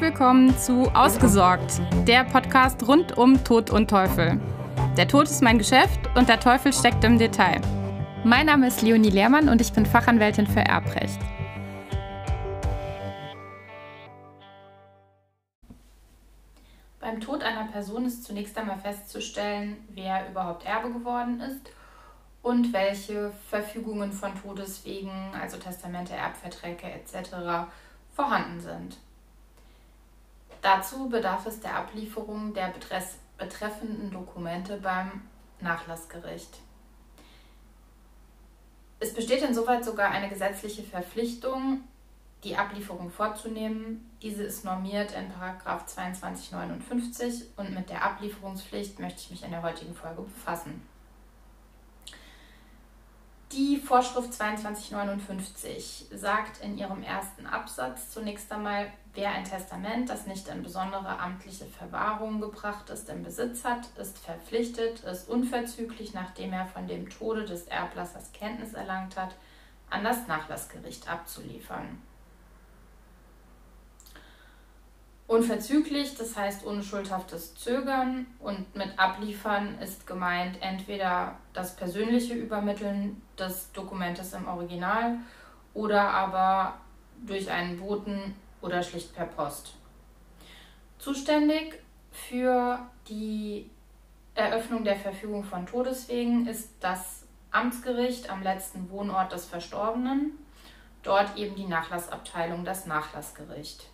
Willkommen zu Ausgesorgt, der Podcast rund um Tod und Teufel. Der Tod ist mein Geschäft und der Teufel steckt im Detail. Mein Name ist Leonie Lehrmann und ich bin Fachanwältin für Erbrecht. Beim Tod einer Person ist zunächst einmal festzustellen, wer überhaupt Erbe geworden ist und welche Verfügungen von Todeswegen, also Testamente, Erbverträge etc. vorhanden sind. Dazu bedarf es der Ablieferung der betreffenden Dokumente beim Nachlassgericht. Es besteht insoweit sogar eine gesetzliche Verpflichtung, die Ablieferung vorzunehmen. Diese ist normiert in 2259 und mit der Ablieferungspflicht möchte ich mich in der heutigen Folge befassen. Die Vorschrift 2259 sagt in ihrem ersten Absatz zunächst einmal, wer ein Testament, das nicht in besondere amtliche Verwahrung gebracht ist, im Besitz hat, ist verpflichtet, es unverzüglich, nachdem er von dem Tode des Erblassers Kenntnis erlangt hat, an das Nachlassgericht abzuliefern. Unverzüglich, das heißt ohne schuldhaftes Zögern und mit abliefern ist gemeint entweder das persönliche Übermitteln des Dokumentes im Original oder aber durch einen Boten oder schlicht per Post. Zuständig für die Eröffnung der Verfügung von Todeswegen ist das Amtsgericht am letzten Wohnort des Verstorbenen, dort eben die Nachlassabteilung, das Nachlassgericht.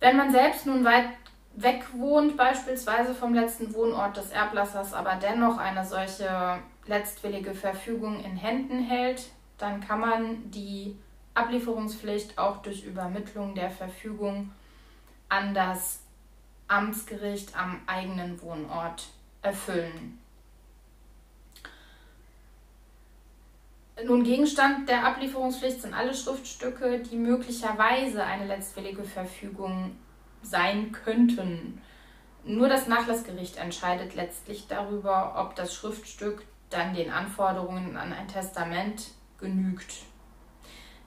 Wenn man selbst nun weit weg wohnt, beispielsweise vom letzten Wohnort des Erblassers, aber dennoch eine solche letztwillige Verfügung in Händen hält, dann kann man die Ablieferungspflicht auch durch Übermittlung der Verfügung an das Amtsgericht am eigenen Wohnort erfüllen. Nun, Gegenstand der Ablieferungspflicht sind alle Schriftstücke, die möglicherweise eine letztwillige Verfügung sein könnten. Nur das Nachlassgericht entscheidet letztlich darüber, ob das Schriftstück dann den Anforderungen an ein Testament genügt.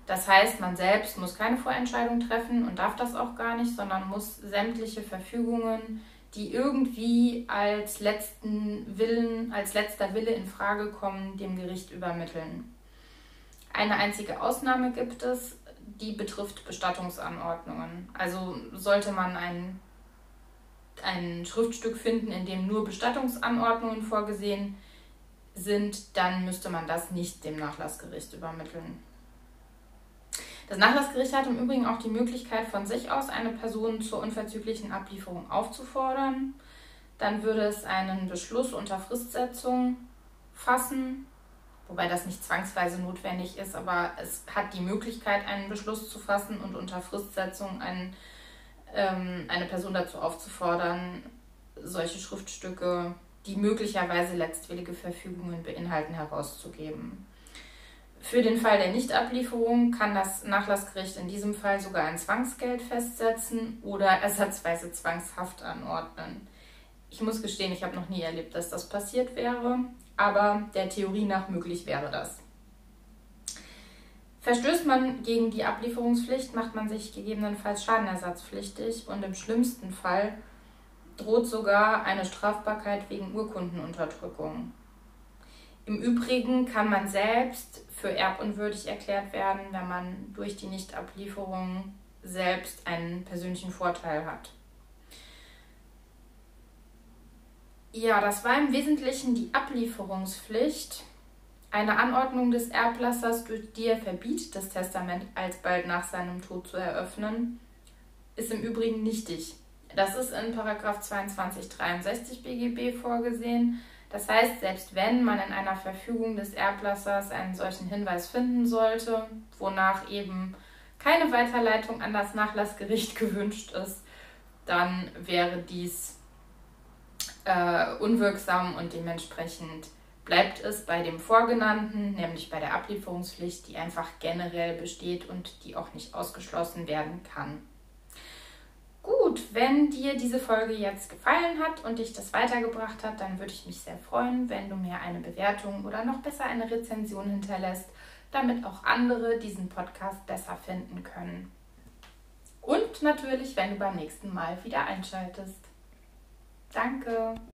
Das heißt, man selbst muss keine Vorentscheidung treffen und darf das auch gar nicht, sondern muss sämtliche Verfügungen, die irgendwie als letzten Willen, als letzter Wille in Frage kommen, dem Gericht übermitteln. Eine einzige Ausnahme gibt es, die betrifft Bestattungsanordnungen. Also sollte man ein, ein Schriftstück finden, in dem nur Bestattungsanordnungen vorgesehen sind, dann müsste man das nicht dem Nachlassgericht übermitteln. Das Nachlassgericht hat im Übrigen auch die Möglichkeit, von sich aus eine Person zur unverzüglichen Ablieferung aufzufordern. Dann würde es einen Beschluss unter Fristsetzung fassen wobei das nicht zwangsweise notwendig ist, aber es hat die Möglichkeit, einen Beschluss zu fassen und unter Fristsetzung einen, ähm, eine Person dazu aufzufordern, solche Schriftstücke, die möglicherweise letztwillige Verfügungen beinhalten, herauszugeben. Für den Fall der Nichtablieferung kann das Nachlassgericht in diesem Fall sogar ein Zwangsgeld festsetzen oder ersatzweise zwangshaft anordnen. Ich muss gestehen, ich habe noch nie erlebt, dass das passiert wäre aber der Theorie nach möglich wäre das. Verstößt man gegen die Ablieferungspflicht, macht man sich gegebenenfalls schadenersatzpflichtig und im schlimmsten Fall droht sogar eine Strafbarkeit wegen Urkundenunterdrückung. Im Übrigen kann man selbst für erbunwürdig erklärt werden, wenn man durch die Nichtablieferung selbst einen persönlichen Vorteil hat. Ja, das war im Wesentlichen die Ablieferungspflicht, eine Anordnung des Erblassers, durch die er verbietet, das Testament alsbald nach seinem Tod zu eröffnen, ist im Übrigen nichtig. Das ist in 2263 BGB vorgesehen. Das heißt, selbst wenn man in einer Verfügung des Erblassers einen solchen Hinweis finden sollte, wonach eben keine Weiterleitung an das Nachlassgericht gewünscht ist, dann wäre dies äh, unwirksam und dementsprechend bleibt es bei dem Vorgenannten, nämlich bei der Ablieferungspflicht, die einfach generell besteht und die auch nicht ausgeschlossen werden kann. Gut, wenn dir diese Folge jetzt gefallen hat und dich das weitergebracht hat, dann würde ich mich sehr freuen, wenn du mir eine Bewertung oder noch besser eine Rezension hinterlässt, damit auch andere diesen Podcast besser finden können. Und und natürlich, wenn du beim nächsten Mal wieder einschaltest. Danke.